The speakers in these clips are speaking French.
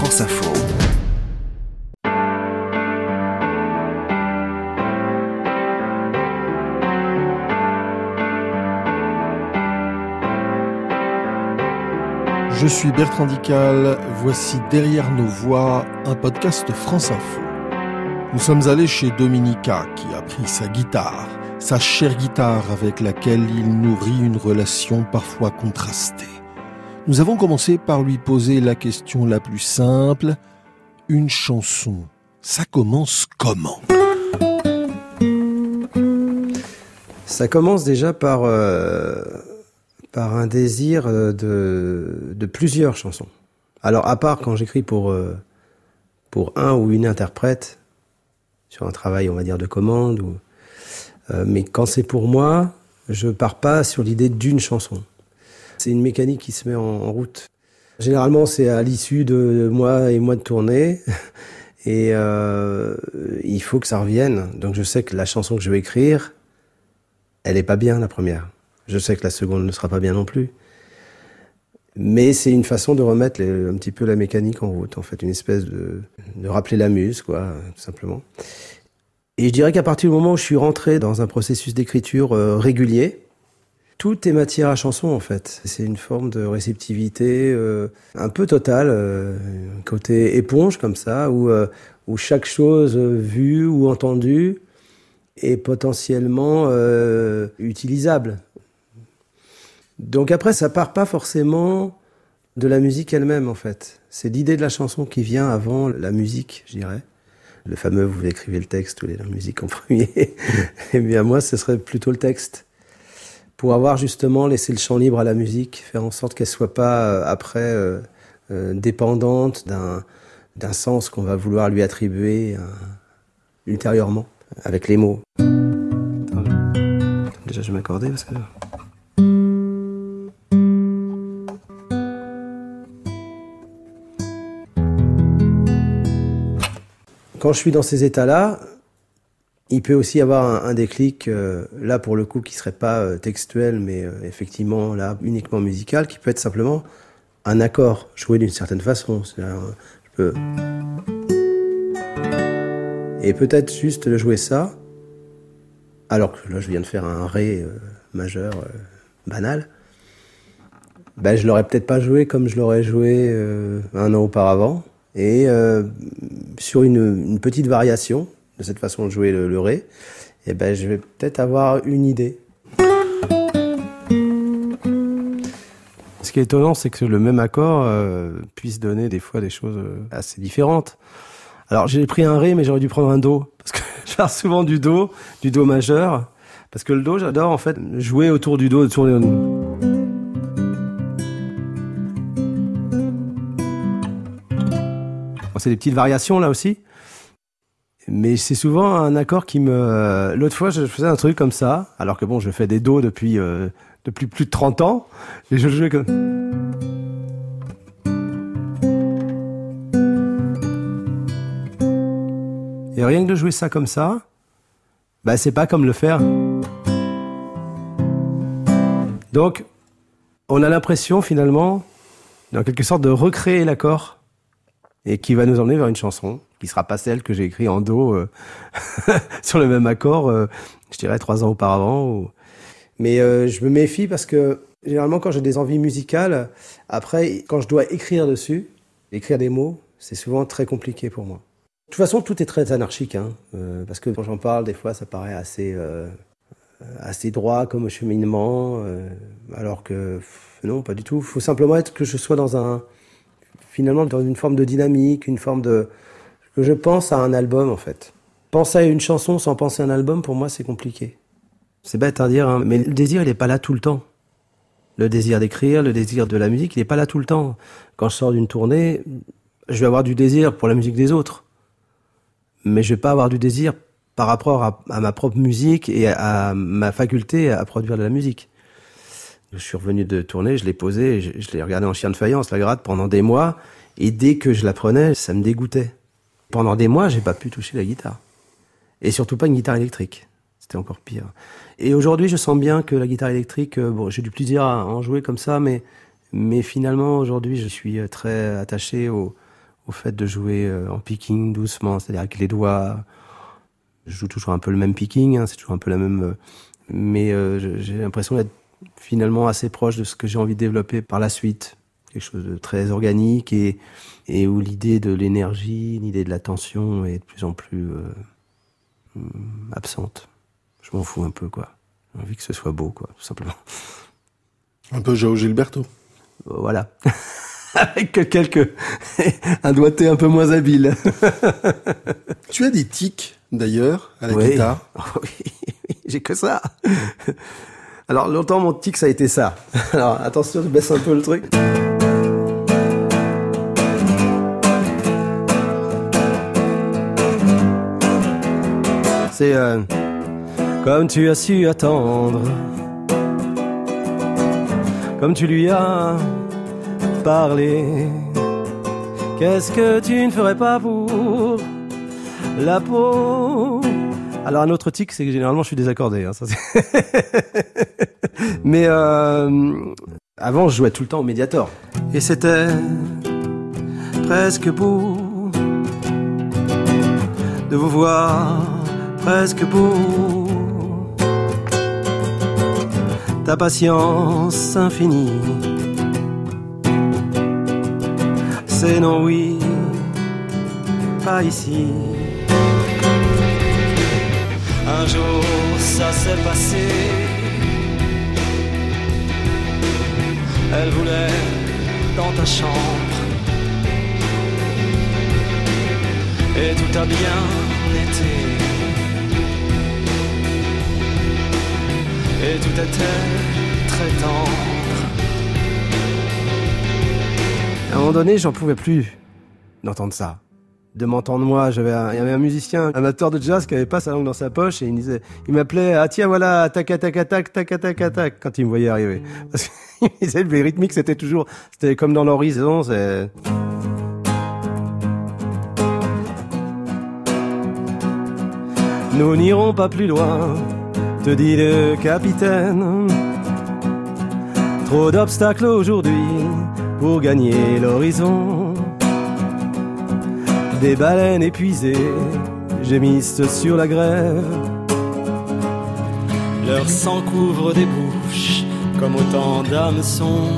France Info. Je suis Bertrand Dical, voici Derrière nos voix, un podcast France Info. Nous sommes allés chez Dominica qui a pris sa guitare, sa chère guitare avec laquelle il nourrit une relation parfois contrastée. Nous avons commencé par lui poser la question la plus simple. Une chanson, ça commence comment? Ça commence déjà par, euh, un désir euh, de, plusieurs chansons. Alors à part quand j'écris pour, euh, pour un ou une interprète, sur un travail on va dire de commande, mais quand c'est pour moi, je pars pas sur l'idée d'une chanson. C'est une mécanique qui se met en, route. Généralement, c'est à l'issue de mois et mois de tournée. Et euh, il faut que ça revienne. Donc je sais que la chanson que je vais écrire, elle est pas bien la première. Je sais que la seconde ne sera pas bien non plus. Mais c'est une façon de remettre un petit peu la mécanique en route, en fait, une espèce de, de rappeler la muse, quoi, tout simplement. Et je dirais qu'à partir du moment où je suis rentré dans un processus d'écriture euh, régulier, tout est matière à chanson en fait. C'est une forme de réceptivité euh, un peu totale, euh, côté éponge comme ça, où, euh, où chaque chose vue ou entendue est potentiellement utilisable. Donc après, ça part pas forcément de la musique elle-même en fait. C'est l'idée de la chanson qui vient avant la musique, je dirais. Le fameux vous écrivez le texte ou la musique en premier. Eh bien moi, ce serait plutôt le texte pour avoir justement laissé le champ libre à la musique, faire en sorte qu'elle soit pas euh, après euh, euh, dépendante d'un d'un sens qu'on va vouloir lui attribuer ultérieurement avec les mots. Déjà, je vais m'accorder parce que. Quand je suis dans ces états-là, il peut aussi y avoir un, déclic, euh, là pour le coup, qui serait pas euh, textuel, mais euh, effectivement là uniquement musical, qui peut être simplement un accord joué d'une certaine façon. Je peux... Et peut-être juste jouer ça, alors que là je viens de faire un ré majeur banal. Ben, je l'aurais peut-être pas joué comme je l'aurais joué un an auparavant, et sur une petite variation, de cette façon de jouer le, ré, et eh ben, je vais peut-être avoir une idée. Ce qui est étonnant, c'est que le même accord euh, puisse donner des fois des choses euh, assez différentes. Alors j'ai pris un ré, mais j'aurais dû prendre un do parce que je souvent du do, du do majeur, parce que le do, j'adore en fait jouer autour du do, tourner. c'est des petites variations là aussi. Mais c'est souvent un accord qui me. L'autre fois, je faisais un truc comme ça, alors que bon, je fais des dos depuis euh, plus de 30 ans, et je jouais comme. Et rien que de jouer ça comme ça, bah c'est pas comme le faire. Donc, on a l'impression finalement, en quelque sorte, de recréer l'accord et qui va nous emmener vers une chanson qui sera pas celle que j'ai écrite en do euh, sur le même accord, euh, je dirais trois ans auparavant. Mais euh, je me méfie parce que généralement quand j'ai des envies musicales, après quand je dois écrire dessus, écrire des mots, c'est souvent très compliqué pour moi. De toute façon, tout est très anarchique, hein, parce que quand j'en parle, des fois, ça paraît assez assez droit comme cheminement, alors que non, pas du tout. Il faut simplement être que je sois dans un finalement dans une forme de dynamique, une forme de que je pense à un album en fait. Penser à une chanson sans penser à un album, pour moi, c'est compliqué. C'est bête à dire, hein, mais le désir, il n'est pas là tout le temps. Le désir d'écrire, le désir de la musique, il n'est pas là tout le temps. Quand je sors d'une tournée, je vais avoir du désir pour la musique des autres. Mais je vais pas avoir du désir par rapport à, ma propre musique et à, ma faculté à produire de la musique. Je suis revenu de tournée, je l'ai posé, je, l'ai regardé en chien de faïence, la grade, pendant des mois. Et dès que je la prenais, ça me dégoûtait. Pendant des mois, j'ai pas pu toucher la guitare. Et surtout pas une guitare électrique. C'était encore pire. Et aujourd'hui, je sens bien que la guitare électrique, euh, bon, j'ai du plaisir à en jouer comme ça, mais, mais finalement, aujourd'hui, je suis euh, très attaché aux, au fait de jouer euh, en picking doucement, c'est-à-dire avec les doigts. Je joue toujours un peu le même picking, hein, c'est toujours un peu la même. Mais j'ai l'impression d'être finalement assez proche de ce que j'ai envie de développer par la suite. Quelque chose de très organique et, et où l'idée de l'énergie, l'idée de la tension est de plus en plus euh, absente. Je m'en fous un peu, quoi. J'ai envie que ce soit beau, quoi, tout simplement. Un peu Joao Gilberto. Voilà. Avec quelques un doigté un peu moins habile. tu as des tics d'ailleurs à la guitare. Oui, j'ai que ça. Alors longtemps mon tic ça a été ça. Alors attention, je baisse un peu le truc. C'est euh, comme tu as su attendre, comme tu lui as parlé. Qu'est-ce que tu ne ferais pas pour la peau? Alors un autre tic, c'est que généralement je suis désaccordé. Hein, Mais euh, avant, je jouais tout le temps au Mediator. Et c'était presque beau de vous voir, presque beau. Ta patience infinie c'est non oui, pas ici. Un jour ça s'est passé. Elle voulait dans ta chambre. Et tout a bien été. Et tout était très tendre. À un moment donné, j'en pouvais plus d'entendre ça. De m'entendre moi, j'avais il y avait un musicien amateur de jazz qui avait pas sa langue dans sa poche et il disait, il m'appelait, ah tiens voilà, tac tac tac tac tac tac tac quand il me voyait arriver. Parce qu'il disait le rythmique c'était toujours, c'était comme dans l'horizon, c'est. Nous n'irons pas plus loin, te dit le capitaine. Trop d'obstacles aujourd'hui, pour gagner l'horizon. Des baleines épuisées gémissent sur la grève. Leur sang couvre des bouches comme autant d'hameçons,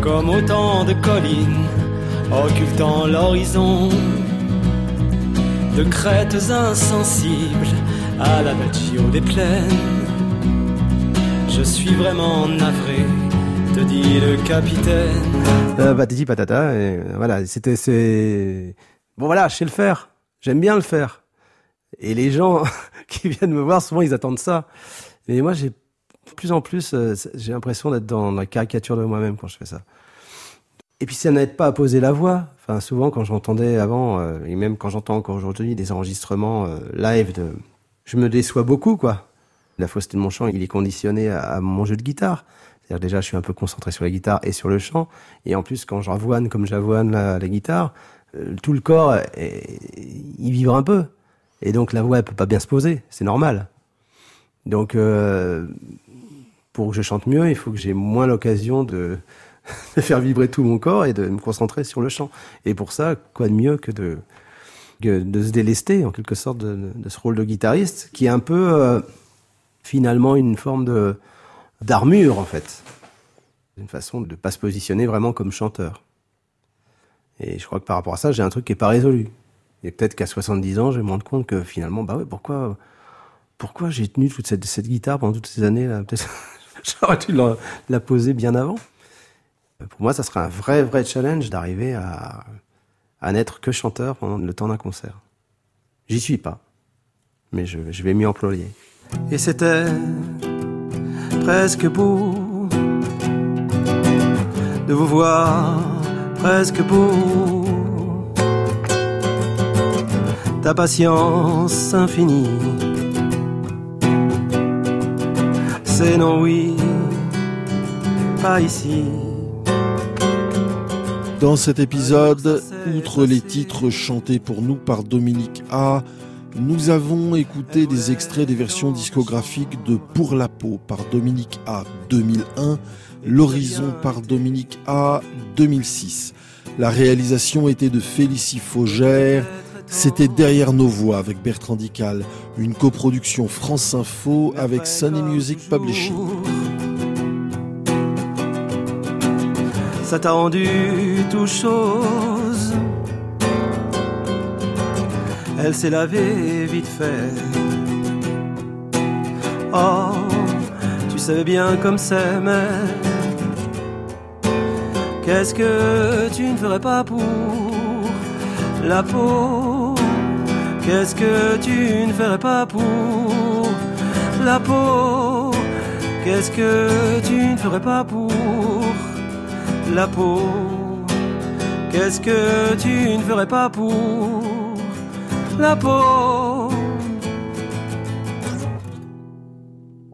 comme autant de collines occultant l'horizon, de crêtes insensibles à la des plaines. Je suis vraiment navré te dit le capitaine. Euh, patati patata, et voilà, c'était, c'est, bon voilà, je sais le faire. J'aime bien le faire. Et les gens qui viennent me voir, souvent ils attendent ça. Et moi, j'ai, plus en plus, euh, j'ai l'impression d'être dans la caricature de moi-même quand je fais ça. Et puis ça n'aide pas à poser la voix. Enfin, souvent quand j'entendais avant, euh, et même quand j'entends encore aujourd'hui des enregistrements euh, live de, je me déçois beaucoup, quoi. La fausseté de mon chant, il est conditionné à mon jeu de guitare déjà, je suis un peu concentré sur la guitare et sur le chant. Et en plus, quand j'avoine comme j'avoine la, guitare, euh, tout le corps, il vibre un peu. Et donc, la voix, elle peut pas bien se poser. C'est normal. Donc, euh, pour que je chante mieux, il faut que j'ai moins l'occasion de, faire vibrer tout mon corps et de me concentrer sur le chant. Et pour ça, quoi de mieux que de, de se délester, en quelque sorte, de, ce rôle de guitariste, qui est un peu, euh, finalement, une forme de d'armure en fait. Une façon de ne pas se positionner vraiment comme chanteur. Et je crois que par rapport à ça, j'ai un truc qui est pas résolu. Et peut-être qu'à 70 ans, je vais me rendre compte que finalement, bah ouais, pourquoi, pourquoi j'ai tenu toute cette, guitare pendant toutes ces années là Peut-être j'aurais dû la, poser bien avant. Pour moi, ça serait un vrai, vrai challenge d'arriver à, à n'être que chanteur pendant le temps d'un concert. J'y suis pas, mais je, je vais m'y employer. Et c'était presque beau de vous voir, presque beau. Ta patience infinie, c'est non oui, pas ici. Dans cet épisode, outre les titres chantés pour nous par Dominique A, nous avons écouté des extraits des versions discographiques de Pour la peau par Dominique A 2001, L'horizon par Dominique A 2006. La réalisation était de Félicie Faugère. C'était Derrière nos voix avec Bertrand Dical, une coproduction France Info avec Sunny Music Publishing. Ça t'a rendu tout chose. Elle s'est lavée vite fait. Oh, tu savais bien comme c'est, mais qu'est-ce que tu ne ferais pas pour la peau? Qu'est-ce que tu ne ferais pas pour la peau? Qu'est-ce que tu ne ferais pas pour la peau? Qu'est-ce que tu ne ferais pas pour la peau